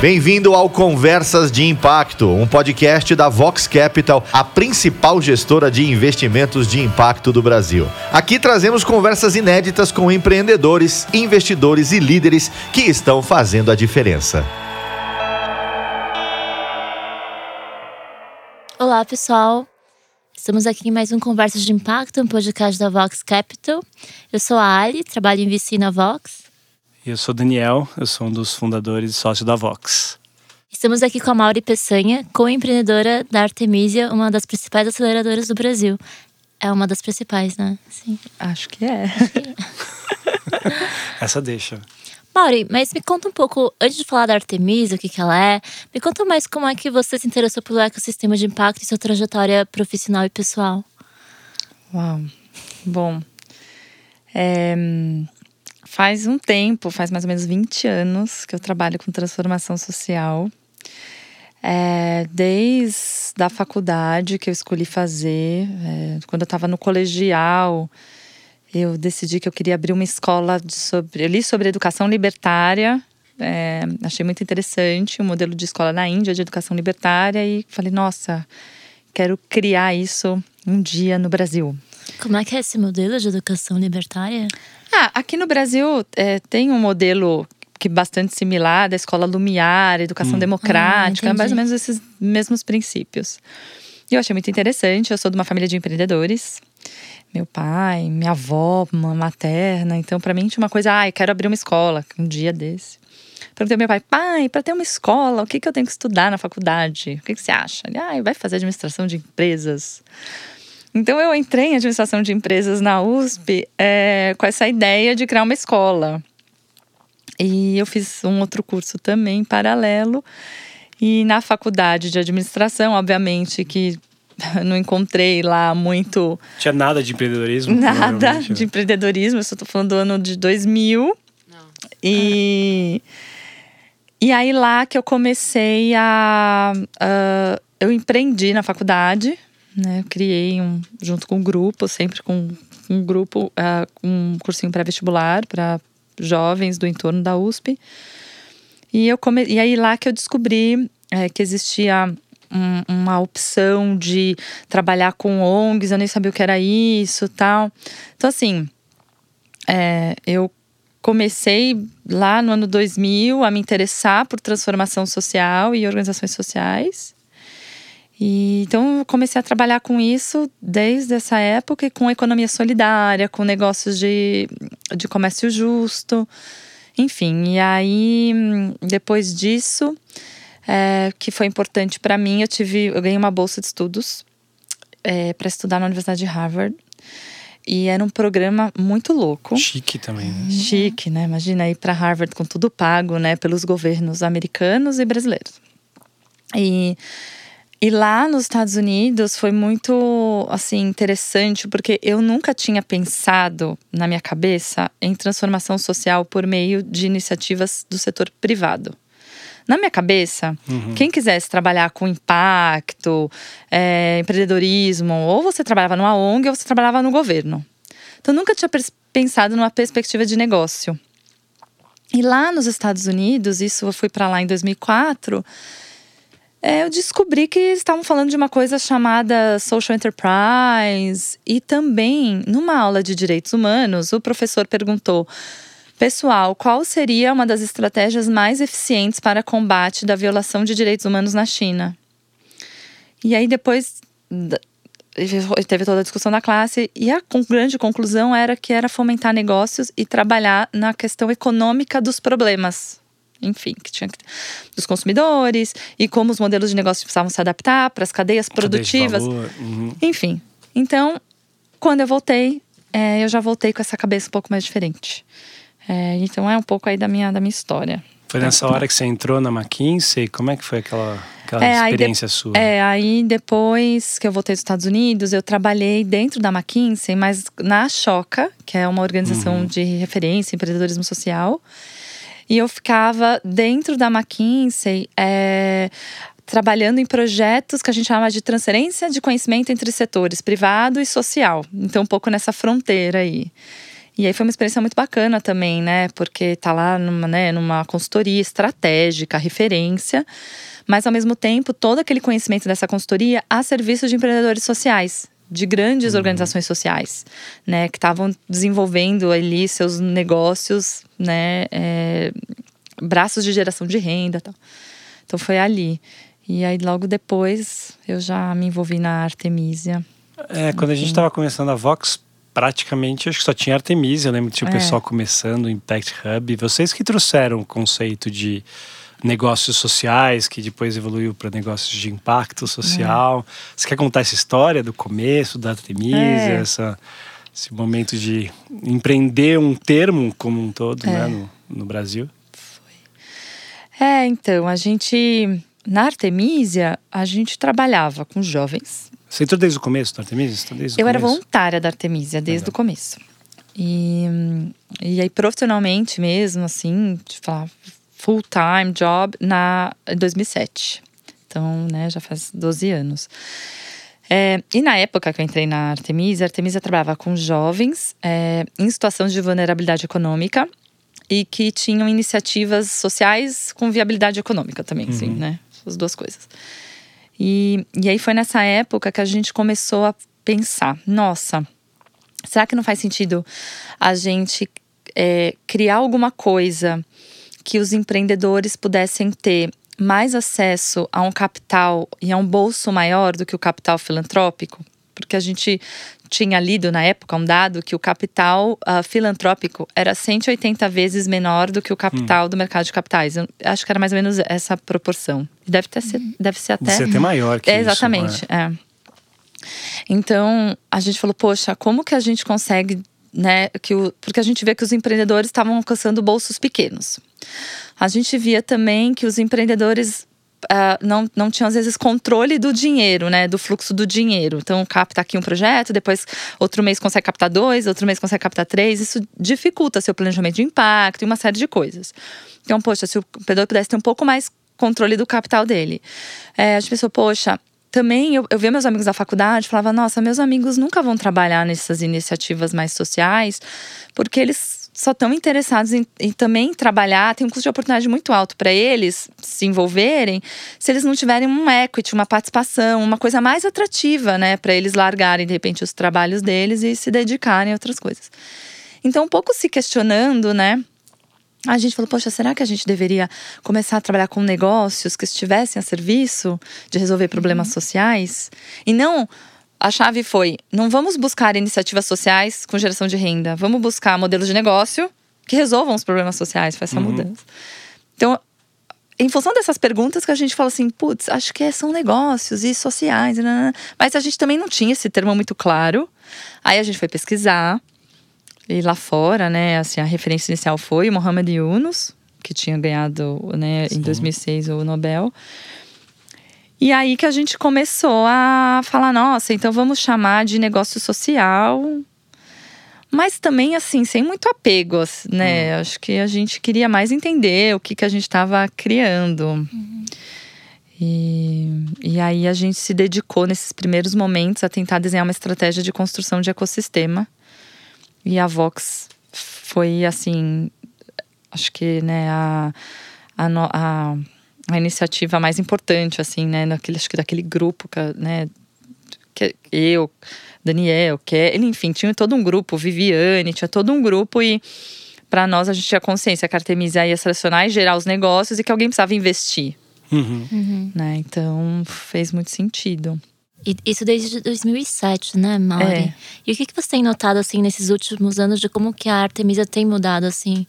Bem-vindo ao Conversas de Impacto, um podcast da Vox Capital, a principal gestora de investimentos de impacto do Brasil. Aqui trazemos conversas inéditas com empreendedores, investidores e líderes que estão fazendo a diferença. Olá, pessoal. Estamos aqui em mais um Conversas de Impacto, um podcast da Vox Capital. Eu sou a Ali, trabalho em VC na Vox. Eu sou Daniel, eu sou um dos fundadores e sócio da Vox. Estamos aqui com a Mauri Peçanha, co-empreendedora da Artemisia, uma das principais aceleradoras do Brasil. É uma das principais, né? Sim. Acho que é. Essa deixa. Mauri, mas me conta um pouco, antes de falar da Artemisia, o que, que ela é, me conta mais como é que você se interessou pelo ecossistema de impacto e sua trajetória profissional e pessoal. Uau. Bom, é, Faz um tempo, faz mais ou menos 20 anos que eu trabalho com transformação social. É, desde a faculdade que eu escolhi fazer, é, quando eu estava no colegial, eu decidi que eu queria abrir uma escola sobre. Eu li sobre educação libertária, é, achei muito interessante o um modelo de escola na Índia de educação libertária e falei, nossa, quero criar isso um dia no Brasil. Como é que é esse modelo de educação libertária? Ah, aqui no Brasil é, tem um modelo que é bastante similar da escola Lumiar, educação hum. democrática, ah, mais ou menos esses mesmos princípios. E eu achei muito interessante. Eu sou de uma família de empreendedores. Meu pai, minha avó, uma materna. Então, para mim, tinha uma coisa, ai, ah, quero abrir uma escola um dia desse. Perguntei ao meu pai, pai, para ter uma escola, o que, que eu tenho que estudar na faculdade? O que, que você acha? Ele, ah, vai fazer administração de empresas. Então eu entrei em administração de empresas na USP é, com essa ideia de criar uma escola. E eu fiz um outro curso também paralelo. E na faculdade de administração, obviamente que não encontrei lá muito. Tinha nada de empreendedorismo? Nada né? de empreendedorismo. Eu estou falando do ano de 2000. Não. E. E aí lá que eu comecei a. Uh, eu empreendi na faculdade né? Eu criei um, junto com um grupo, sempre com um grupo, uh, um cursinho pré-vestibular para jovens do entorno da USP. E, eu come... e aí lá que eu descobri é, que existia um, uma opção de trabalhar com ONGs, eu nem sabia o que era isso tal. Então, assim, é, eu comecei lá no ano 2000 a me interessar por transformação social e organizações sociais. E, então, eu comecei a trabalhar com isso desde essa época, e com economia solidária, com negócios de, de comércio justo, enfim. E aí, depois disso, é, que foi importante para mim, eu tive, eu ganhei uma bolsa de estudos é, para estudar na Universidade de Harvard. E era um programa muito louco. Chique também, né? Chique, né? Imagina ir para Harvard com tudo pago, né? Pelos governos americanos e brasileiros. E e lá nos Estados Unidos foi muito assim interessante porque eu nunca tinha pensado na minha cabeça em transformação social por meio de iniciativas do setor privado. Na minha cabeça, uhum. quem quisesse trabalhar com impacto, é, empreendedorismo, ou você trabalhava numa ONG ou você trabalhava no governo. Então nunca tinha pensado numa perspectiva de negócio. E lá nos Estados Unidos, isso eu fui para lá em 2004 é, eu descobri que estavam falando de uma coisa chamada social enterprise. E também, numa aula de direitos humanos, o professor perguntou: Pessoal, qual seria uma das estratégias mais eficientes para combate da violação de direitos humanos na China? E aí, depois teve toda a discussão na classe e a grande conclusão era que era fomentar negócios e trabalhar na questão econômica dos problemas enfim, que tinha dos consumidores e como os modelos de negócio precisavam se adaptar para as cadeias produtivas. Uhum. Enfim. Então, quando eu voltei, é, eu já voltei com essa cabeça um pouco mais diferente. É, então é um pouco aí da minha, da minha história. Foi nessa hora que você entrou na McKinsey? Como é que foi aquela, aquela é, experiência de, sua? É, aí depois que eu voltei dos Estados Unidos, eu trabalhei dentro da McKinsey, mas na Choca, que é uma organização uhum. de referência em empreendedorismo social. E eu ficava dentro da McKinsey. É, trabalhando em projetos que a gente chama de transferência de conhecimento entre setores privado e social. Então, um pouco nessa fronteira aí. E aí foi uma experiência muito bacana também, né? Porque tá lá numa, né, numa consultoria estratégica, referência, mas ao mesmo tempo todo aquele conhecimento dessa consultoria a serviço de empreendedores sociais, de grandes uhum. organizações sociais, né, que estavam desenvolvendo ali seus negócios, né, é, braços de geração de renda, tal. Então foi ali. E aí logo depois eu já me envolvi na Artemisia. É, quando a gente estava começando a Vox, praticamente acho que só tinha Artemisia. Eu lembro que tinha o é. pessoal começando o Impact Hub. Vocês que trouxeram o conceito de negócios sociais, que depois evoluiu para negócios de impacto social. É. Você quer contar essa história do começo da Artemisia, é. essa, esse momento de empreender um termo como um todo né, é. no, no Brasil? Foi. É, então, a gente. Na Artemisia, a gente trabalhava com jovens. Você entrou desde o começo da Artemisia? Desde Eu era voluntária da Artemisia desde Legal. o começo. E, e aí, profissionalmente mesmo, assim, de falar, full-time job na 2007. Então, né, já faz 12 anos. É, e na época que eu entrei na Artemisa, a Artemisa trabalhava com jovens é, em situação de vulnerabilidade econômica e que tinham iniciativas sociais com viabilidade econômica também, uhum. sim, né? As duas coisas. E, e aí foi nessa época que a gente começou a pensar: nossa, será que não faz sentido a gente é, criar alguma coisa que os empreendedores pudessem ter mais acesso a um capital e a um bolso maior do que o capital filantrópico? Porque a gente tinha lido na época um dado que o capital uh, filantrópico era 180 vezes menor do que o capital hum. do mercado de capitais. Eu acho que era mais ou menos essa proporção. Deve, ter, uhum. deve ser até. Deve ser até maior que é, Exatamente, isso. Exatamente, é. Então, a gente falou, poxa, como que a gente consegue né? Que o, porque a gente vê que os empreendedores estavam alcançando bolsos pequenos. A gente via também que os empreendedores Uh, não, não tinham, às vezes, controle do dinheiro, né? Do fluxo do dinheiro. Então, capta aqui um projeto, depois outro mês consegue captar dois, outro mês consegue captar três. Isso dificulta seu planejamento de impacto e uma série de coisas. Então, poxa, se o empreendedor pudesse ter um pouco mais controle do capital dele. É, a gente pensou, poxa, também eu, eu via meus amigos da faculdade, falava, nossa, meus amigos nunca vão trabalhar nessas iniciativas mais sociais, porque eles só estão interessados em, em, também trabalhar, tem um custo de oportunidade muito alto para eles se envolverem, se eles não tiverem um equity, uma participação, uma coisa mais atrativa, né, para eles largarem de repente os trabalhos deles e se dedicarem a outras coisas. Então, um pouco se questionando, né, a gente falou, poxa, será que a gente deveria começar a trabalhar com negócios que estivessem a serviço de resolver problemas uhum. sociais? E não a chave foi: não vamos buscar iniciativas sociais com geração de renda, vamos buscar modelos de negócio que resolvam os problemas sociais, foi essa uhum. mudança. Então, em função dessas perguntas que a gente fala assim, putz, acho que são negócios e sociais, mas a gente também não tinha esse termo muito claro. Aí a gente foi pesquisar, e lá fora, né, assim, a referência inicial foi o Mohamed Yunus, que tinha ganhado, né, em 2006 o Nobel. E aí que a gente começou a falar, nossa, então vamos chamar de negócio social. Mas também, assim, sem muito apego, né? Hum. Acho que a gente queria mais entender o que, que a gente estava criando. Uhum. E, e aí a gente se dedicou nesses primeiros momentos a tentar desenhar uma estratégia de construção de ecossistema e a Vox foi assim, acho que né, a, a, a, a iniciativa mais importante, assim, né, naquele, acho que daquele grupo, né, que eu, Daniel, que enfim, tinha todo um grupo, Viviane, tinha todo um grupo e para nós a gente tinha consciência que a Artemisia ia selecionar e gerar os negócios e que alguém precisava investir. Uhum. Uhum. Né? Então fez muito sentido. Isso desde 2007, né, Mauri? É. E o que, que você tem notado, assim, nesses últimos anos de como que a Artemisa tem mudado, assim,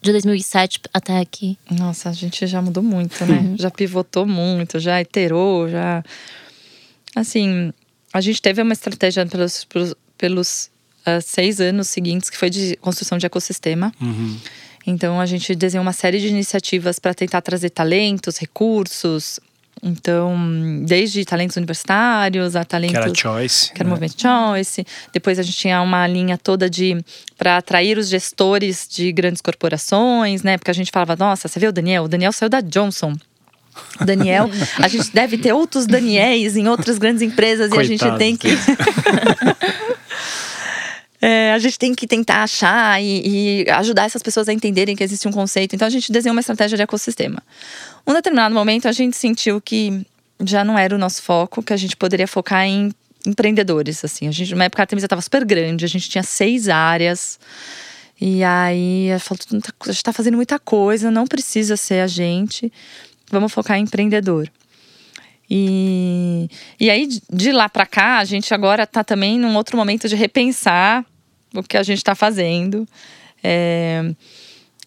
de 2007 até aqui? Nossa, a gente já mudou muito, né? Uhum. já pivotou muito, já iterou, já… Assim, a gente teve uma estratégia pelos, pelos, pelos uh, seis anos seguintes que foi de construção de ecossistema. Uhum. Então, a gente desenhou uma série de iniciativas para tentar trazer talentos, recursos, então, desde talentos universitários a talentos. Que era Choice. Que era né? o movimento Choice. Depois a gente tinha uma linha toda de. para atrair os gestores de grandes corporações, né? Porque a gente falava, nossa, você vê o Daniel? O Daniel saiu da Johnson. Daniel, a gente deve ter outros Daniels em outras grandes empresas Coitados e a gente tem que. É, a gente tem que tentar achar e, e, ajudar essas pessoas a entenderem que existe um conceito. Então a gente desenhou uma estratégia de ecossistema. Um determinado momento a gente sentiu que já não era o nosso foco, que a gente poderia focar em empreendedores. Assim, a gente, na época a Artemisa estava super grande, a gente tinha seis áreas. E aí falou, a gente está fazendo muita coisa, não precisa ser a gente. Vamos focar em empreendedor. E, e aí, de lá para cá, a gente agora está também num outro momento de repensar o que a gente está fazendo. É,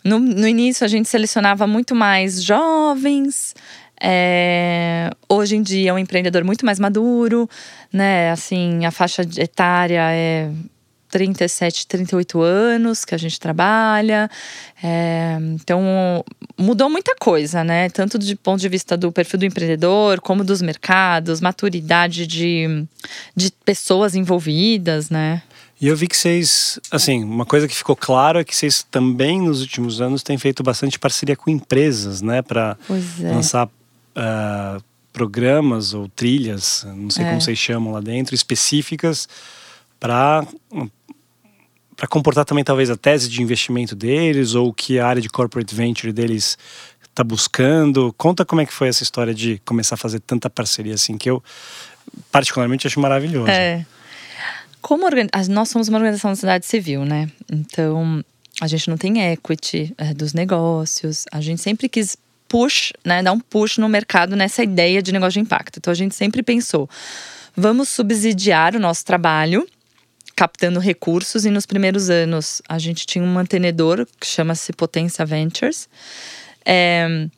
no, no início, a gente selecionava muito mais jovens. É, hoje em dia, é um empreendedor muito mais maduro, né? Assim, a faixa etária é 37, 38 anos que a gente trabalha. É, então, mudou muita coisa, né? Tanto do ponto de vista do perfil do empreendedor, como dos mercados, maturidade de, de pessoas envolvidas, né? E eu vi que vocês, assim, uma coisa que ficou claro é que vocês também nos últimos anos têm feito bastante parceria com empresas, né, para é. lançar uh, programas ou trilhas, não sei é. como vocês chamam lá dentro, específicas para para comportar também talvez a tese de investimento deles ou que a área de corporate venture deles está buscando. Conta como é que foi essa história de começar a fazer tanta parceria assim que eu particularmente acho maravilhoso. É. Como nós somos uma organização da sociedade civil, né? Então a gente não tem equity é, dos negócios. A gente sempre quis push, né, dar um push no mercado nessa ideia de negócio de impacto. Então a gente sempre pensou, vamos subsidiar o nosso trabalho captando recursos e nos primeiros anos a gente tinha um mantenedor que chama-se Potência Ventures. É,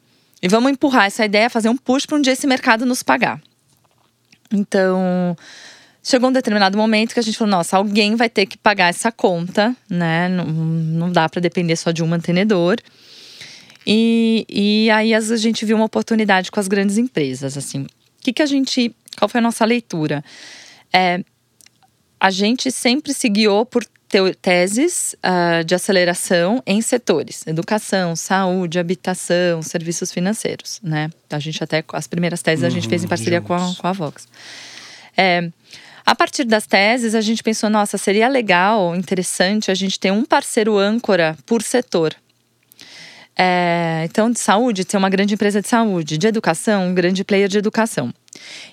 e vamos empurrar essa ideia, fazer um push para um dia esse mercado nos pagar. Então, chegou um determinado momento que a gente falou: nossa, alguém vai ter que pagar essa conta, né? Não, não dá para depender só de um mantenedor. E, e aí a gente viu uma oportunidade com as grandes empresas, assim. O que, que a gente. Qual foi a nossa leitura? É, a gente sempre se guiou por teses uh, de aceleração em setores: educação, saúde, habitação, serviços financeiros, né? A gente até as primeiras teses uhum, a gente fez em uhum, parceria com a, com a Vox. É, a partir das teses, a gente pensou: nossa, seria legal, interessante a gente ter um parceiro âncora por setor. É, então, de saúde, ter uma grande empresa de saúde, de educação, um grande player de educação.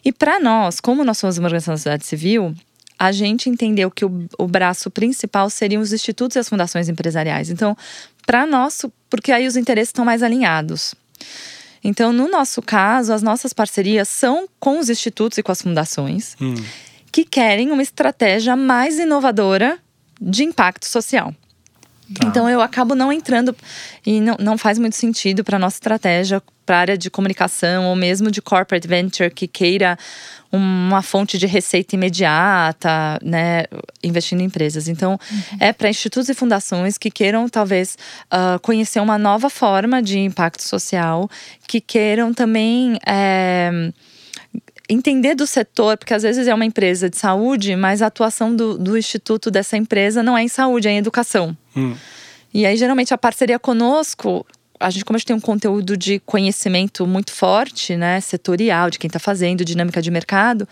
E para nós, como nós somos uma organização da sociedade civil, a gente entendeu que o, o braço principal seriam os institutos e as fundações empresariais. Então, para nosso, porque aí os interesses estão mais alinhados. Então, no nosso caso, as nossas parcerias são com os institutos e com as fundações hum. Que querem uma estratégia mais inovadora de impacto social. Tá. Então eu acabo não entrando e não, não faz muito sentido para nossa estratégia para a área de comunicação ou mesmo de corporate venture que queira uma fonte de receita imediata, né, investindo em empresas. Então, uhum. é para institutos e fundações que queiram talvez uh, conhecer uma nova forma de impacto social, que queiram também é, entender do setor, porque às vezes é uma empresa de saúde, mas a atuação do, do instituto dessa empresa não é em saúde, é em educação. Hum. E aí, geralmente, a parceria conosco a gente, como a gente tem um conteúdo de conhecimento muito forte, né, setorial, de quem está fazendo, dinâmica de mercado,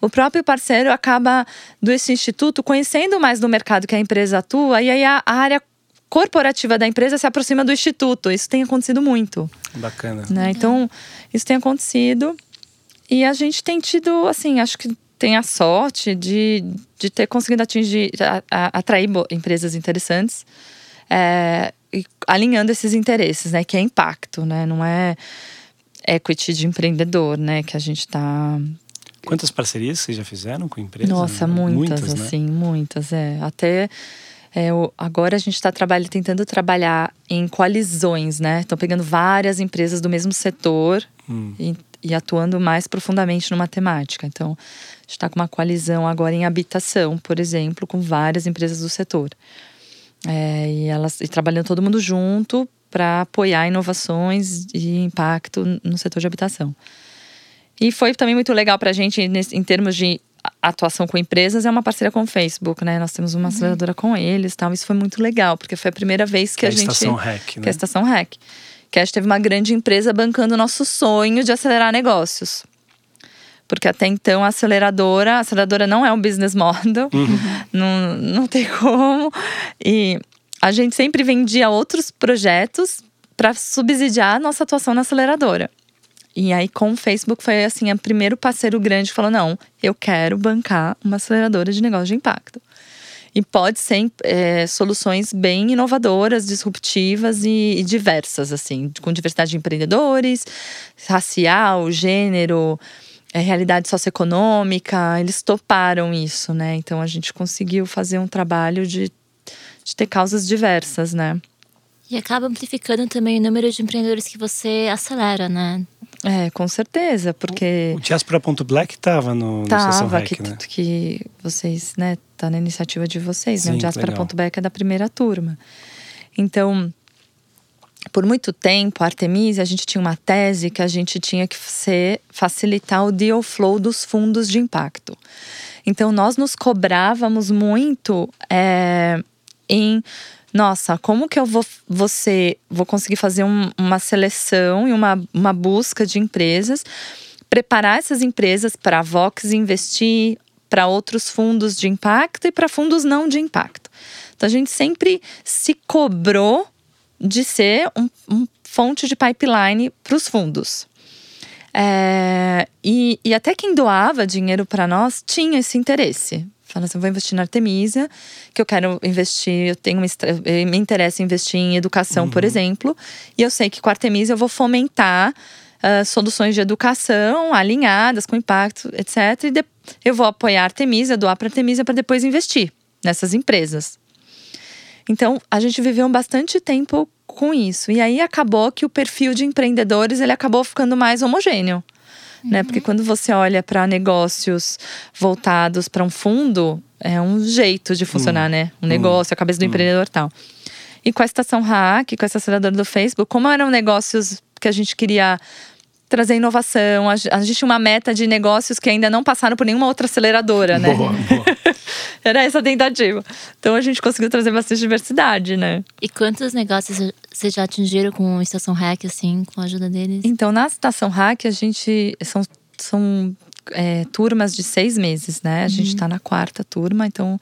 o próprio parceiro acaba desse instituto conhecendo mais do mercado que a empresa atua, e aí a, a área corporativa da empresa se aproxima do instituto. Isso tem acontecido muito. Bacana. Né? Então, isso tem acontecido. E a gente tem tido, assim, acho que tem a sorte de, de ter conseguido atingir, a, a, atrair empresas interessantes. É, alinhando esses interesses, né? Que é impacto, né? Não é equity de empreendedor, né? Que a gente está Quantas parcerias vocês já fizeram com empresas? Nossa, muitas, muitas né? assim, muitas, é. Até é, agora a gente está tentando trabalhar em coalizões, né? Estão pegando várias empresas do mesmo setor hum. e, e, atuando mais profundamente numa temática. Então, a gente está com uma coalizão agora em habitação, por exemplo, com várias empresas do setor. É, e elas e trabalhando todo mundo junto para apoiar inovações e impacto no setor de habitação. E foi também muito legal para a gente, em termos de atuação com empresas, é uma parceria com o Facebook, né? Nós temos uma uhum. aceleradora com eles tal. Isso foi muito legal, porque foi a primeira vez que, que a, a gente. Estação Hack, né? Que é a Estação Hack. Que a gente teve uma grande empresa bancando o nosso sonho de acelerar negócios. Porque até então a aceleradora, a aceleradora não é um business model, uhum. não, não tem como. E a gente sempre vendia outros projetos para subsidiar a nossa atuação na aceleradora. E aí, com o Facebook, foi assim: o primeiro parceiro grande falou: não, eu quero bancar uma aceleradora de negócio de impacto. E pode ser é, soluções bem inovadoras, disruptivas e, e, diversas, assim, com diversidade de empreendedores, racial, gênero, é, realidade socioeconômica. Eles toparam isso, né? Então a gente conseguiu fazer um trabalho de, de ter causas diversas, né? E acaba amplificando também o número de empreendedores que você acelera, né? É, com certeza, porque. O Diaspora.black estava no, tava, no que, né? que vocês, né, tá na iniciativa de vocês, Sim, né? O Diaspora.black é da primeira turma. Então, por muito tempo, a Artemisia, a gente tinha uma tese que a gente tinha que ser, facilitar o deal flow dos fundos de impacto. Então, nós nos cobrávamos muito é, em nossa, como que eu vou, você, vou conseguir fazer um, uma seleção e uma, uma busca de empresas, preparar essas empresas para a Vox investir para outros fundos de impacto e para fundos não de impacto. Então a gente sempre se cobrou de ser um, um fonte de pipeline para os fundos. É, e, e até quem doava dinheiro para nós tinha esse interesse. Fala assim, vou investir na Artemisia, que eu quero investir, eu tenho eu me interessa em investir em educação, uhum. por exemplo, e eu sei que com a Artemisia eu vou fomentar uh, soluções de educação alinhadas com impacto, etc. E eu vou apoiar a Artemisia, doar para a Artemisia para depois investir nessas empresas. Então, a gente viveu bastante tempo com isso. E aí acabou que o perfil de empreendedores ele acabou ficando mais homogêneo né? Porque quando você olha para negócios voltados para um fundo, é um jeito de funcionar, uhum. né? Um negócio, a cabeça do uhum. empreendedor e tal. E com a estação Hack, com essa aceleradora do Facebook, como eram negócios que a gente queria trazer inovação. A, gente tinha uma meta de negócios que ainda não passaram por nenhuma outra aceleradora, né? Boa, boa. Era essa a tentativa. Então a gente conseguiu trazer bastante diversidade, né? E quantos negócios vocês já atingiram com a Estação Hack, assim, com a ajuda deles? Então, na Estação Hack, a gente. São, são é, turmas de seis meses, né? A uhum. gente está na quarta turma, então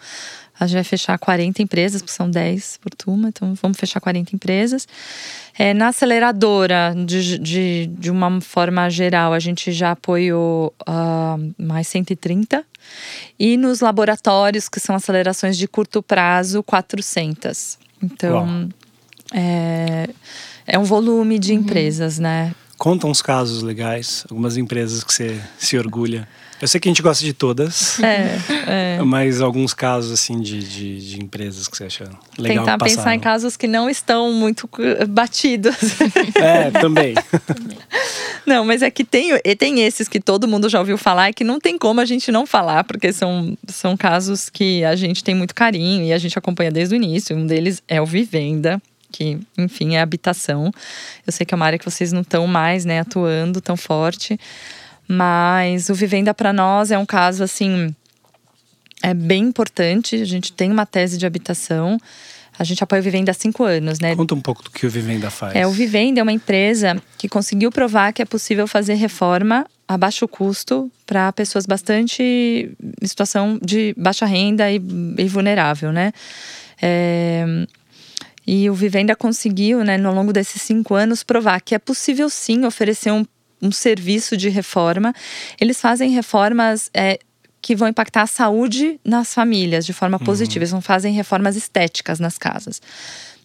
a gente vai fechar 40 empresas, porque são 10 por turma, então vamos fechar 40 empresas. É, na aceleradora, de, de, de uma forma geral, a gente já apoiou uh, mais 130. E nos laboratórios, que são acelerações de curto prazo, 400. Então, é, é um volume de uhum. empresas, né? Conta uns casos legais, algumas empresas que você se orgulha. Eu sei que a gente gosta de todas. É, é. Mas alguns casos, assim, de, de, de, empresas que você acha legal Tentar passar, pensar em casos que não estão muito batidos. É, também. Não, mas é que tem, tem esses que todo mundo já ouviu falar e que não tem como a gente não falar, porque são, são casos que a gente tem muito carinho e a gente acompanha desde o início. Um deles é o Vivenda, que, enfim, é habitação. Eu sei que é uma área que vocês não estão mais, né, atuando tão forte. Mas o Vivenda para nós é um caso assim é bem importante. A gente tem uma tese de habitação. A gente apoia o Vivenda há cinco anos, né? Conta um pouco do que o Vivenda faz. É, o Vivenda é uma empresa que conseguiu provar que é possível fazer reforma a baixo custo para pessoas bastante em situação de baixa renda e, e vulnerável, né? É, e o Vivenda conseguiu, né, ao longo desses cinco anos, provar que é possível sim oferecer um um serviço de reforma. Eles fazem reformas é, que vão impactar a saúde nas famílias de forma uhum. positiva. Eles não fazem reformas estéticas nas casas.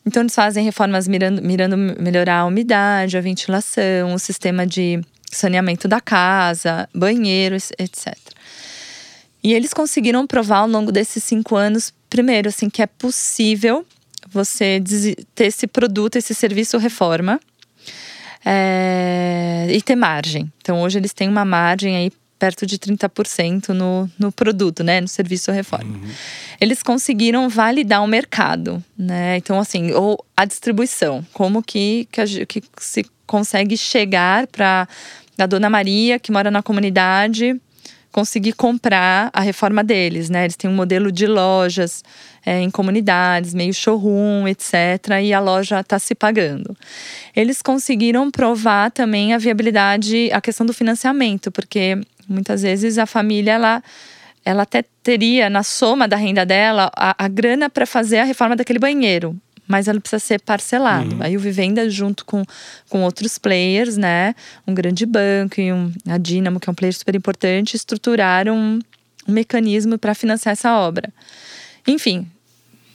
Então, eles fazem reformas mirando, mirando melhorar a umidade, a ventilação, o sistema de saneamento da casa, banheiros, etc. E eles conseguiram provar ao longo desses cinco anos, primeiro, assim, que é possível você ter esse produto, esse serviço reforma é, e ter margem. Então hoje eles têm uma margem aí perto de 30% no, no produto, né, no serviço reforma. Uhum. Eles conseguiram validar o mercado, né? Então assim, ou a distribuição, como que que, a, que se consegue chegar para a dona Maria que mora na comunidade conseguir comprar a reforma deles, né? Eles têm um modelo de lojas é, em comunidades, meio showroom, etc. E a loja está se pagando. Eles conseguiram provar também a viabilidade, a questão do financiamento, porque Muitas vezes a família ela ela até teria na soma da renda dela a, a grana para fazer a reforma daquele banheiro, mas ela precisa ser parcelado. Uhum. Aí o Vivenda, junto com, com outros players, né? Um grande banco e um, a Dynamo, que é um player super importante, estruturaram um, um mecanismo para financiar essa obra. Enfim,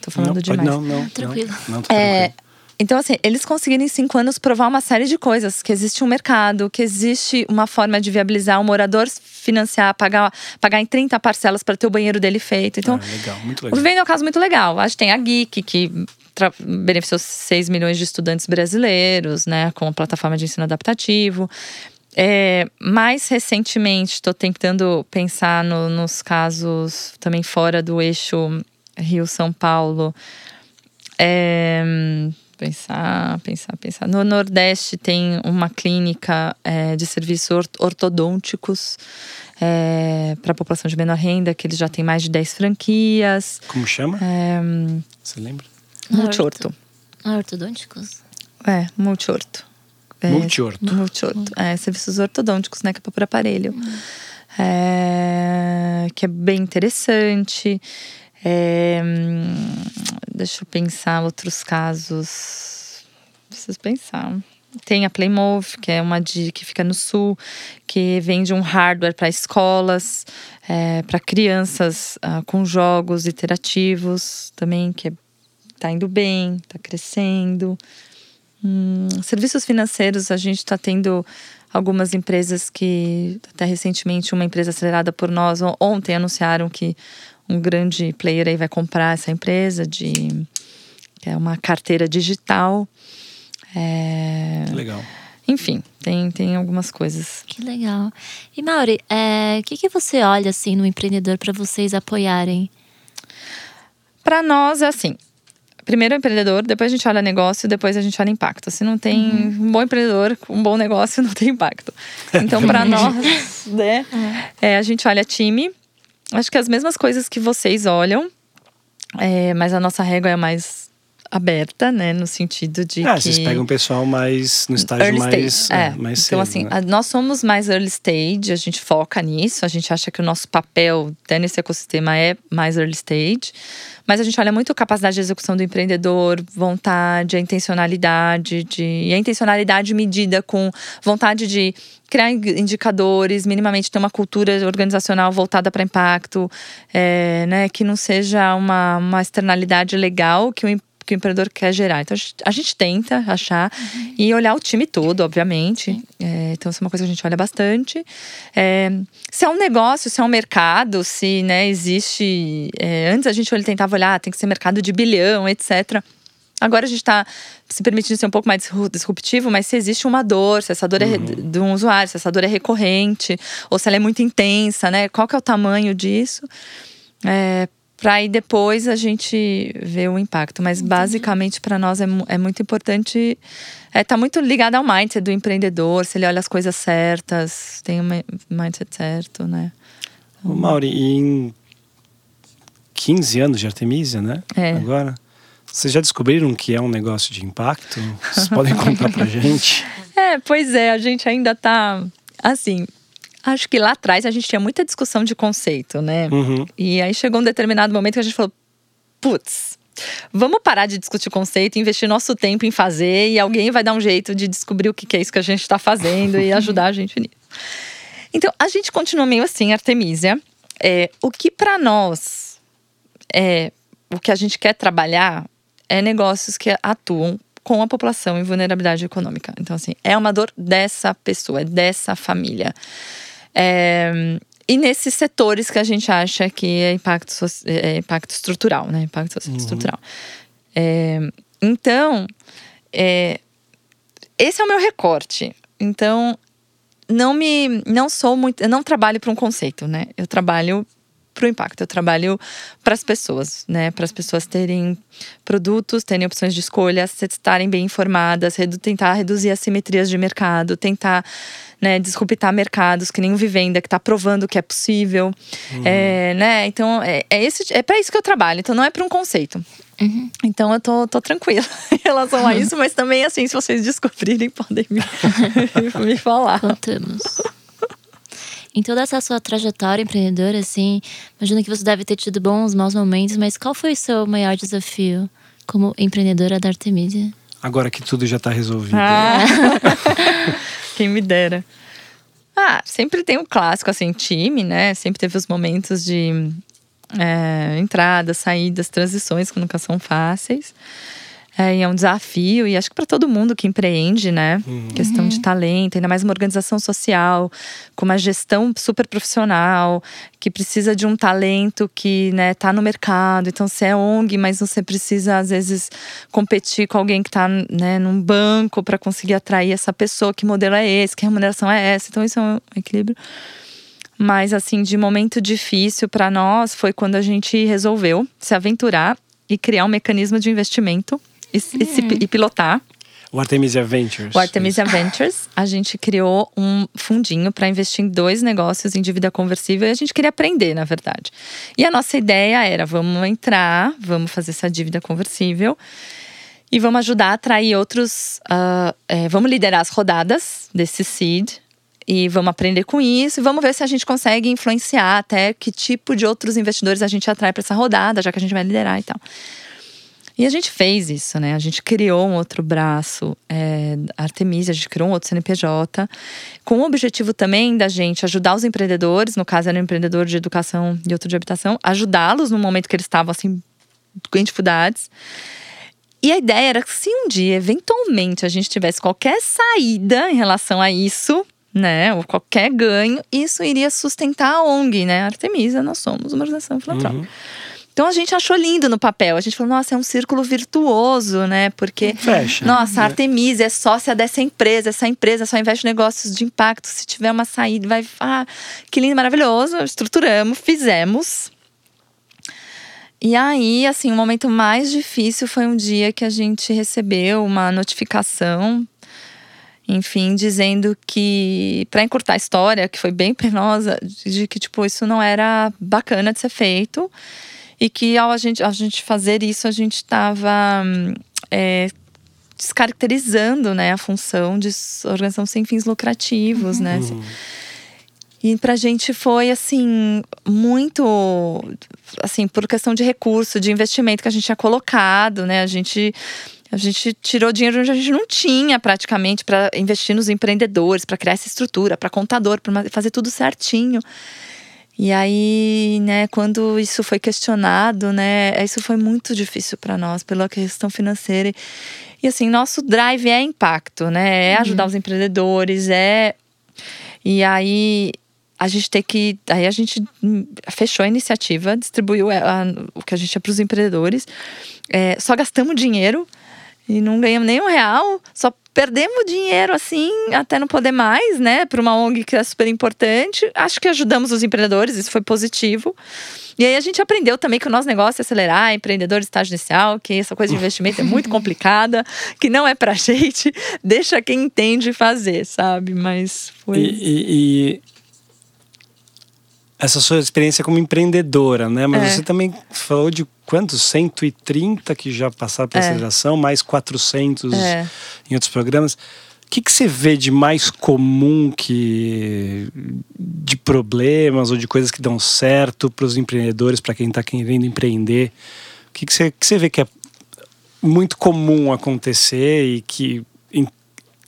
tô falando não, demais. Não, não, tranquilo. Não, não, tranquilo. É, então, assim, eles conseguiram em cinco anos provar uma série de coisas: que existe um mercado, que existe uma forma de viabilizar o morador financiar, pagar, pagar em 30 parcelas para ter o banheiro dele feito. Então, ah, legal, muito legal. o Vivendo é um caso muito legal. Acho que tem a Geek, que beneficiou 6 milhões de estudantes brasileiros, né, com a plataforma de ensino adaptativo. É, mais recentemente, estou tentando pensar no, nos casos também fora do eixo Rio-São Paulo. É, pensar, pensar, pensar. No Nordeste tem uma clínica é, de serviços ortodônticos é, para a população de menor renda, que eles já têm mais de 10 franquias. Como chama? É, Você lembra? Multiorto. Ah, ortodônticos? É, multiorto. É, multiorto. Multiorto. É, serviços ortodônticos, né? Que é por aparelho. É, que é bem interessante. É, deixa eu pensar outros casos. Preciso pensar. Tem a Playmove, que é uma de, que fica no sul, que vende um hardware para escolas, é, para crianças uh, com jogos interativos também, que está indo bem, está crescendo. Hum, serviços financeiros, a gente está tendo algumas empresas que, até recentemente, uma empresa acelerada por nós, ontem anunciaram que um grande player aí vai comprar essa empresa de que é uma carteira digital. É... Legal. Enfim, tem, tem algumas coisas. Que legal. E Mauri, o é, que, que você olha assim no empreendedor para vocês apoiarem? Para nós é assim. Primeiro o empreendedor, depois a gente olha negócio, depois a gente olha impacto. Se não tem uhum. um bom empreendedor, um bom negócio, não tem impacto. Então, para nós, né, é, a gente olha time, acho que as mesmas coisas que vocês olham, é, mas a nossa régua é mais aberta, né? No sentido de ah, que… vocês pegam o pessoal mais no estágio early mais, stage, é. é, mais Então, cedo, assim, né? nós somos mais early stage, a gente foca nisso, a gente acha que o nosso papel até nesse ecossistema é mais early stage. Mas a gente olha muito a capacidade de execução do empreendedor, vontade, a intencionalidade, de, e a intencionalidade medida com vontade de criar indicadores, minimamente ter uma cultura organizacional voltada para impacto, é, né, que não seja uma, uma externalidade legal que o, que o empreendedor quer gerar. Então a gente tenta achar uhum. e olhar o time todo, obviamente. É, então isso é uma coisa que a gente olha bastante. É, se é um negócio, se é um mercado, se né, existe. É, antes a gente tentava olhar, ah, tem que ser mercado de bilhão, etc. Agora a gente está se permitindo ser um pouco mais disruptivo, mas se existe uma dor, se essa dor uhum. é de um usuário, se essa dor é recorrente, ou se ela é muito intensa, né? Qual que é o tamanho disso? É, para aí depois a gente ver o impacto. Mas Entendi. basicamente para nós é, é, muito importante. É, tá muito ligado ao mindset do empreendedor, se ele olha as coisas certas, tem um mindset certo, né? Ô, Mauri, em 15 anos de Artemisia, né? É. Agora. Vocês já descobriram que é um negócio de impacto? Vocês podem contar pra gente? É, pois é, a gente ainda tá assim. Acho que lá atrás a gente tinha muita discussão de conceito, né? Uhum. E aí chegou um determinado momento que a gente falou: putz, vamos parar de discutir conceito, investir nosso tempo em fazer e alguém vai dar um jeito de descobrir o que é isso que a gente está fazendo e ajudar a gente nisso. Então a gente continua meio assim, Artemisia. É, o que para nós é o que a gente quer trabalhar é negócios que atuam com a população em vulnerabilidade econômica. Então, assim, é uma dor dessa pessoa, dessa família. É, e nesses setores que a gente acha que é impacto, é impacto estrutural, né? Impacto social uhum. estrutural. É, então, é, esse é o meu recorte. Então, não me, não sou muito, eu não trabalho para um conceito, né? Eu trabalho para o impacto. Eu trabalho para as pessoas, né? Para as pessoas terem produtos, terem opções de escolha, estarem bem informadas, redu tentar reduzir assimetrias de mercado, tentar né, disruptar mercados, que nem o Vivenda, que está provando que é possível. Uhum. É, né? Então, é, é, esse, é para isso que eu trabalho. Então, não é para um conceito. Uhum. Então eu tô, tô tranquila em relação a isso, mas também assim, se vocês descobrirem, podem me, me falar. Contamos. Em toda essa sua trajetória empreendedora, assim, imagino que você deve ter tido bons, maus momentos, mas qual foi o seu maior desafio como empreendedora da Artemisia? Agora que tudo já está resolvido. Ah. Quem me dera. Ah, sempre tem um clássico, assim, time, né? Sempre teve os momentos de é, entradas, saídas, transições que nunca são fáceis. É, é um desafio, e acho que para todo mundo que empreende, né? Uhum. Questão de talento, ainda mais uma organização social, com uma gestão super profissional, que precisa de um talento que né, tá no mercado. Então, você é ONG, mas você precisa, às vezes, competir com alguém que está né, num banco para conseguir atrair essa pessoa. Que modelo é esse? Que remuneração é essa? Então, isso é um equilíbrio. Mas, assim, de momento difícil para nós foi quando a gente resolveu se aventurar e criar um mecanismo de investimento e, e, se, e pilotar. O Artemisia Ventures. O Artemisia Ventures. A gente criou um fundinho para investir em dois negócios em dívida conversível e a gente queria aprender, na verdade. E a nossa ideia era: vamos entrar, vamos fazer essa dívida conversível e vamos ajudar a atrair outros. Uh, é, vamos liderar as rodadas desse seed e vamos aprender com isso e vamos ver se a gente consegue influenciar até que tipo de outros investidores a gente atrai para essa rodada, já que a gente vai liderar e tal. E a gente fez isso, né? A gente criou um outro braço, é, Artemisia, a gente criou um outro CNPJ, com o objetivo também da gente ajudar os empreendedores, no caso era um empreendedor de educação e outro de habitação, ajudá-los no momento que eles estavam assim, com dificuldades. E a ideia era que se um dia, eventualmente, a gente tivesse qualquer saída em relação a isso, né, ou qualquer ganho, isso iria sustentar a ONG, né? Artemisia, nós somos uma organização filantrópica. Uhum. Então a gente achou lindo no papel. A gente falou, nossa, é um círculo virtuoso, né? Porque, Fecha. nossa, a Artemisia é sócia dessa empresa. Essa empresa só investe em negócios de impacto. Se tiver uma saída, vai. Ah, que lindo, maravilhoso. Estruturamos, fizemos. E aí, assim, o momento mais difícil foi um dia que a gente recebeu uma notificação enfim, dizendo que, para encurtar a história, que foi bem penosa, de que, tipo, isso não era bacana de ser feito e que ao a gente, a gente fazer isso, a gente estava é, descaracterizando né, a função de organização sem fins lucrativos, né? uhum. né? E pra gente foi assim, muito assim, por questão de recurso, de investimento que a gente tinha colocado, né? A gente a gente tirou dinheiro onde a gente não tinha praticamente para investir nos empreendedores, para criar essa estrutura, para contador, para fazer tudo certinho. E aí, né, quando isso foi questionado, né, isso foi muito difícil para nós pela questão financeira. E assim, nosso drive é impacto, né? É uhum. ajudar uhum. os empreendedores, é E aí a gente tem que, aí a gente fechou a iniciativa, distribuiu a, a, o que a gente tinha para os empreendedores. É, só gastamos dinheiro e não ganhamos nem um real, só perdemos dinheiro assim, até não poder mais, né? Para uma ONG que é super importante. Acho que ajudamos os empreendedores, isso foi positivo. E aí a gente aprendeu também que o nosso negócio é acelerar, empreendedor de estágio inicial, que essa coisa de investimento é muito complicada, que não é pra gente, deixa quem entende fazer, sabe? Mas foi. E, e, e essa sua experiência como empreendedora, né? Mas é. você também falou de quantos? 130 que já passaram pela é. aceleração, mais 400 é. em outros programas. O que, que você vê de mais comum que de problemas ou de coisas que dão certo para os empreendedores, para quem está querendo empreender? O que, que, você, que você vê que é muito comum acontecer e que em,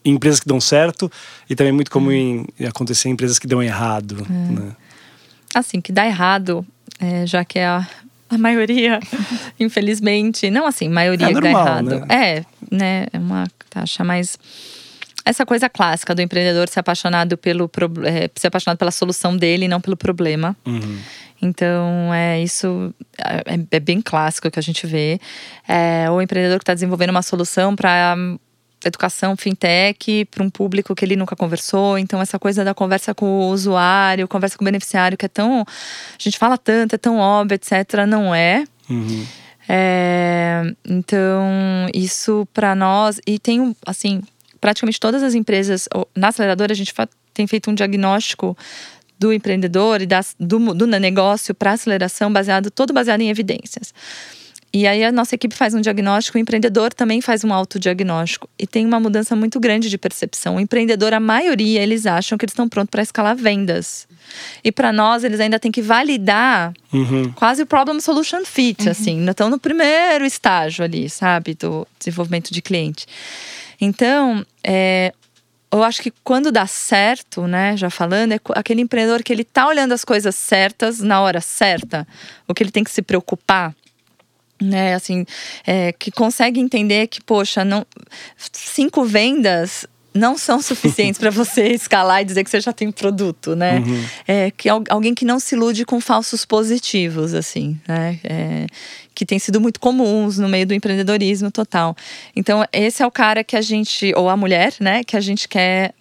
em empresas que dão certo e também muito comum hum. em, acontecer em empresas que dão errado? É. Né? Assim, que dá errado, é, já que é a, a maioria, infelizmente. Não assim, maioria é que normal, dá errado. Né? É, né? É uma taxa mais. Essa coisa clássica do empreendedor ser apaixonado pelo é, ser apaixonado pela solução dele e não pelo problema. Uhum. Então, é isso é, é, bem clássico que a gente vê. É, o empreendedor que está desenvolvendo uma solução para educação fintech para um público que ele nunca conversou. Então, essa coisa da conversa com o usuário, conversa com o beneficiário, que é tão. A gente fala tanto, é tão óbvio, etc., não é. Uhum. é então, isso para nós. E tem, assim, praticamente todas as empresas. Na aceleradora, a gente tem feito um diagnóstico do empreendedor e das, do, do negócio para aceleração baseado todo baseado em evidências. E aí a nossa equipe faz um diagnóstico, o empreendedor também faz um autodiagnóstico. E tem uma mudança muito grande de percepção. O empreendedor, a maioria, eles acham que eles estão prontos para escalar vendas. E para nós, eles ainda têm que validar uhum. quase o problem solution fit, uhum. assim. Ainda estão no primeiro estágio ali, sabe, do desenvolvimento de cliente. Então, é, eu acho que quando dá certo, né, já falando, é aquele empreendedor que ele tá olhando as coisas certas na hora certa, o que ele tem que se preocupar né, assim, é, que consegue entender que, poxa, não, cinco vendas não são suficientes para você escalar e dizer que você já tem um produto, né? Uhum. É, que alguém que não se ilude com falsos positivos, assim, né? É, que tem sido muito comuns no meio do empreendedorismo total. Então, esse é o cara que a gente, ou a mulher, né, que a gente quer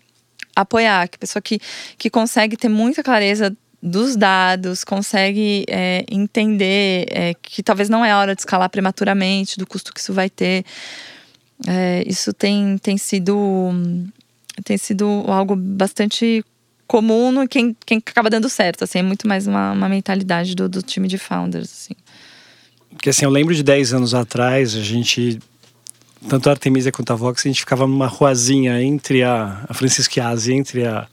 apoiar, que pessoa que, que consegue ter muita clareza dos dados, consegue é, entender é, que talvez não é hora de escalar prematuramente, do custo que isso vai ter. É, isso tem, tem sido tem sido algo bastante comum no quem, quem acaba dando certo. Assim, é muito mais uma, uma mentalidade do, do time de founders. Assim. Porque assim, eu lembro de 10 anos atrás, a gente tanto a Artemisia quanto a Vox, a gente ficava numa ruazinha entre a, a entre a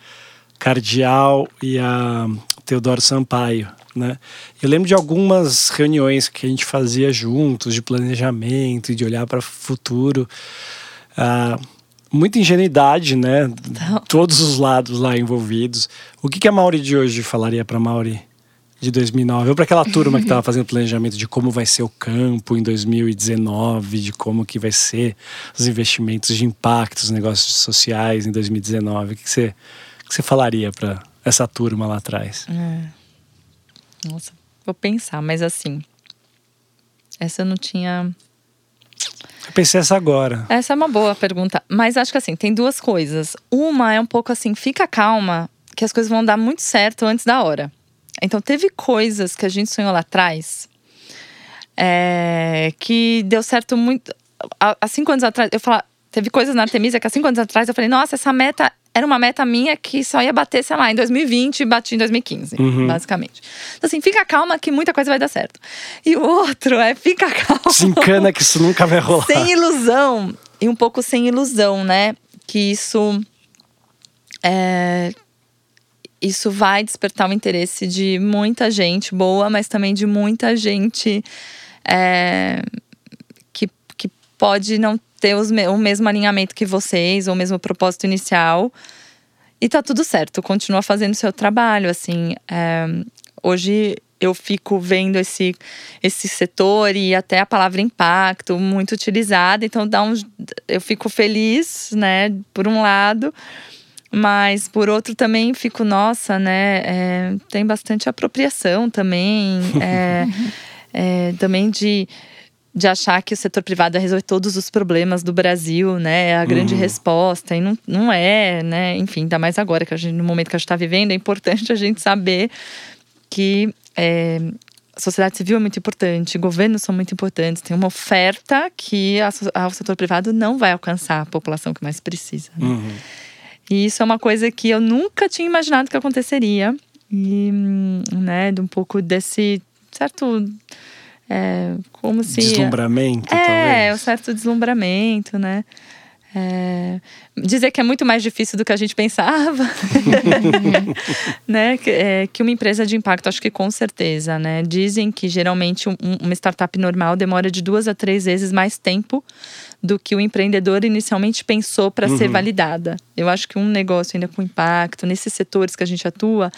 Cardial e a Teodoro Sampaio, né? Eu lembro de algumas reuniões que a gente fazia juntos, de planejamento e de olhar para o futuro. Ah, muita ingenuidade, né? Não. Todos os lados lá envolvidos. O que, que a Mauri de hoje falaria para a Mauri de 2009? Ou para aquela turma que estava fazendo planejamento de como vai ser o campo em 2019, de como que vai ser os investimentos de impacto, os negócios sociais em 2019. O que, que você, que você falaria para essa turma lá atrás? É. Nossa, vou pensar, mas assim. Essa eu não tinha. Eu pensei essa agora. Essa é uma boa pergunta. Mas acho que assim, tem duas coisas. Uma é um pouco assim, fica calma, que as coisas vão dar muito certo antes da hora. Então, teve coisas que a gente sonhou lá atrás é, que deu certo muito. Há cinco anos atrás, eu falava, teve coisas na Artemisia que há cinco anos atrás eu falei, nossa, essa meta era uma meta minha que só ia bater, sei lá, em 2020 e bati em 2015, uhum. basicamente. Então, assim, fica calma que muita coisa vai dar certo. E o outro é fica calma. Desencana que isso nunca vai rolar. Sem ilusão. E um pouco sem ilusão, né? Que isso. É, isso vai despertar o interesse de muita gente boa, mas também de muita gente é, que, que pode não ter os, o mesmo alinhamento que vocês, ou o mesmo propósito inicial. E tá tudo certo, continua fazendo o seu trabalho, assim. É, hoje eu fico vendo esse, esse setor e até a palavra impacto muito utilizada, então dá um, eu fico feliz, né, por um lado, mas por outro também fico, nossa, né, é, tem bastante apropriação também, é, é, também de de achar que o setor privado vai resolver todos os problemas do Brasil, né? É a grande uhum. resposta. E não, não é, né? Enfim, ainda mais agora, que a gente, no momento que a gente está vivendo, é importante a gente saber que é, a sociedade civil é muito importante, governos são muito importantes, tem uma oferta que o setor privado não vai alcançar a população que mais precisa. Né? Uhum. E isso é uma coisa que eu nunca tinha imaginado que aconteceria. E, né, de um pouco desse certo é, como se. Deslumbramento, é, talvez. É, um certo deslumbramento, né? É, dizer que é muito mais difícil do que a gente pensava, né? Que, é, que, uma empresa de impacto, acho que com certeza, né? Dizem que geralmente um, uma startup normal demora de duas a três vezes mais tempo do que o empreendedor inicialmente pensou para uhum. ser validada. Eu acho que um negócio ainda com impacto, nesses setores que a gente atua,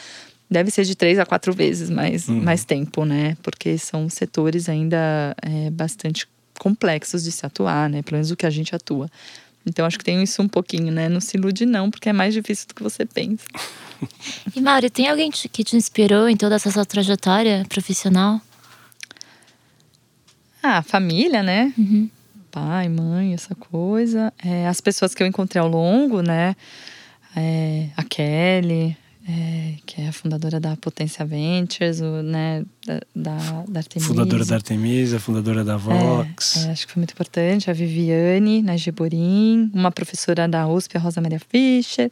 deve ser de três a quatro vezes mais, uhum. mais tempo, né? Porque são setores ainda é, bastante complexos de se atuar, né? Pelo menos o que a gente atua. Então acho que tem isso um pouquinho, né? Não se ilude não, porque é mais difícil do que você pensa. E Mauri, tem alguém que te inspirou em toda essa sua trajetória profissional? Ah, família, né? Uhum. Pai, mãe, essa coisa. É, as pessoas que eu encontrei ao longo, né? É, a Kelly, é, que é a fundadora da Potência Ventures, o, né, da, da, da Artemisa. Fundadora da Artemisa, fundadora da Vox. É, é, acho que foi muito importante. A Viviane, na Geborim, uma professora da USP, a Rosa Maria Fischer.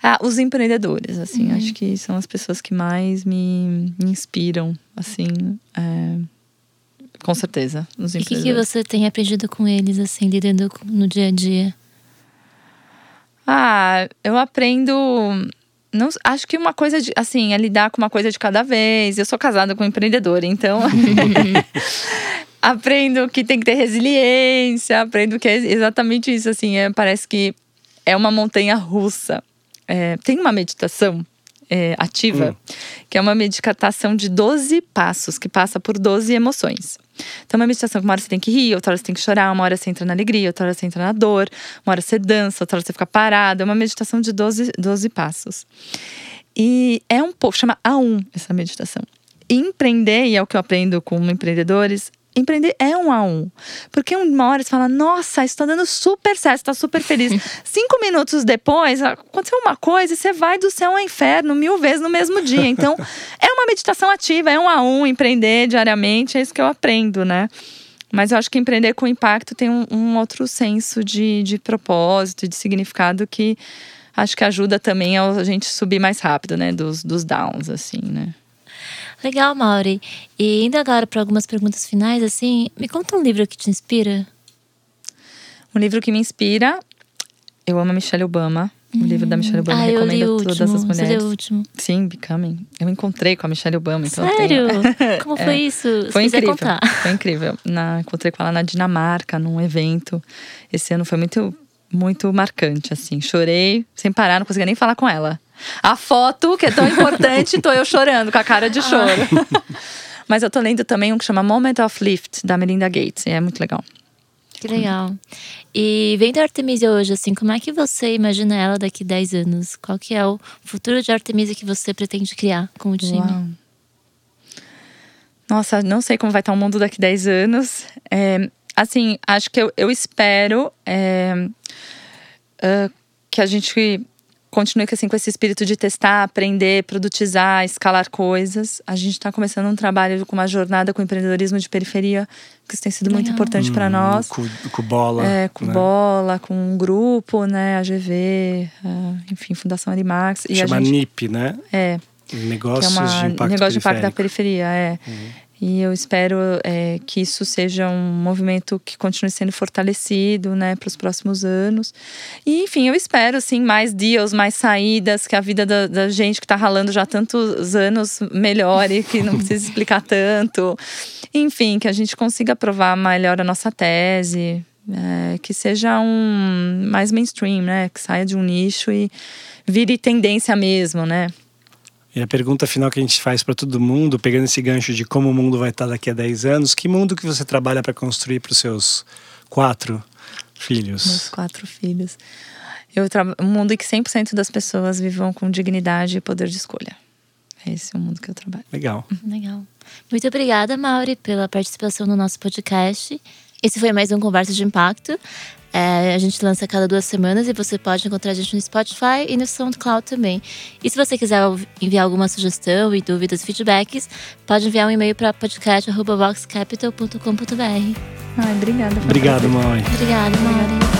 Ah, os empreendedores, assim, uhum. acho que são as pessoas que mais me, me inspiram, assim, é, com certeza. e o que, que você tem aprendido com eles, assim, lidando no dia a dia? Ah, eu aprendo. Não, acho que uma coisa de, assim, é lidar com uma coisa de cada vez. Eu sou casada com um empreendedor, então aprendo que tem que ter resiliência, aprendo que é exatamente isso, assim, é, parece que é uma montanha russa. É, tem uma meditação é, ativa, hum. que é uma meditação de 12 passos, que passa por 12 emoções. Então, é uma meditação que uma hora você tem que rir, outra hora você tem que chorar, uma hora você entra na alegria, outra hora você entra na dor, uma hora você dança, outra hora você fica parado. É uma meditação de 12, 12 passos. E é um pouco, chama A1 essa meditação. E empreender, e é o que eu aprendo com empreendedores, empreender é um a um. Porque uma hora você fala, nossa, isso tá dando super certo, você tá super feliz. Cinco minutos depois, aconteceu uma coisa e você vai do céu ao inferno mil vezes no mesmo dia. Então, é uma meditação ativa, é um a um, empreender diariamente, é isso que eu aprendo, né? Mas eu acho que empreender com impacto tem um, um outro senso de, de propósito, de significado que acho que ajuda também a gente subir mais rápido, né? Dos, dos downs, assim, né? Legal, Mauri. E indo agora para algumas perguntas finais, assim, me conta um livro que te inspira. Um livro que me inspira, eu amo a Michelle Obama. O hum. livro da Michelle Obama ah, recomendo a todas último. as mulheres. Você o último. Sim, Becoming. Eu encontrei com a Michelle Obama, então Sério? Como foi é. isso? Foi incrível. Contar. Foi incrível. Na, encontrei com ela na Dinamarca, num evento. Esse ano foi muito, muito marcante, assim. Chorei sem parar, não conseguia nem falar com ela. A foto, que é tão importante, tô eu chorando, com a cara de choro. Mas eu tô lendo também um que chama Moment of Lift, da Melinda Gates. E é muito legal. Que legal. E vendo a Artemisia hoje, assim, como é que você imagina ela daqui 10 anos? Qual que é o futuro de Artemisia que você pretende criar com o time? Uau. Nossa, não sei como vai estar o mundo daqui 10 anos. É, assim, acho que eu, eu espero é, uh, que a gente continue assim, com esse espírito de testar, aprender, produtizar, escalar coisas. A gente está começando um trabalho com uma jornada com empreendedorismo de periferia, que isso tem sido muito importante hum, para nós. Com, com bola. É, com né? bola, com um grupo, né? AGV, uh, enfim, Fundação Animax. Chama a gente, NIP, né? É. Negócios é uma, de impacto Negócio de impacto da periferia, é. Uhum. E eu espero é, que isso seja um movimento que continue sendo fortalecido, né, para os próximos anos. E, enfim, eu espero, assim, mais deals, mais saídas, que a vida da, da gente que está ralando já tantos anos melhore, que não precisa explicar tanto. Enfim, que a gente consiga aprovar melhor a nossa tese, é, que seja um mais mainstream, né, que saia de um nicho e vire tendência mesmo, né. E a pergunta final que a gente faz para todo mundo, pegando esse gancho de como o mundo vai estar daqui a 10 anos, que mundo que você trabalha para construir para os seus quatro filhos? Meus quatro filhos. Eu um mundo em que 100% das pessoas vivam com dignidade e poder de escolha. Esse é o mundo que eu trabalho. Legal. Legal. Muito obrigada, Mauri, pela participação no nosso podcast. Esse foi mais um Conversa de Impacto. É, a gente lança a cada duas semanas e você pode encontrar a gente no Spotify e no SoundCloud também. E se você quiser enviar alguma sugestão e dúvidas feedbacks, pode enviar um e-mail para podcast.voxcapital.com.br. Ai, obrigada. Obrigado, Mauri. Obrigada, Mauri.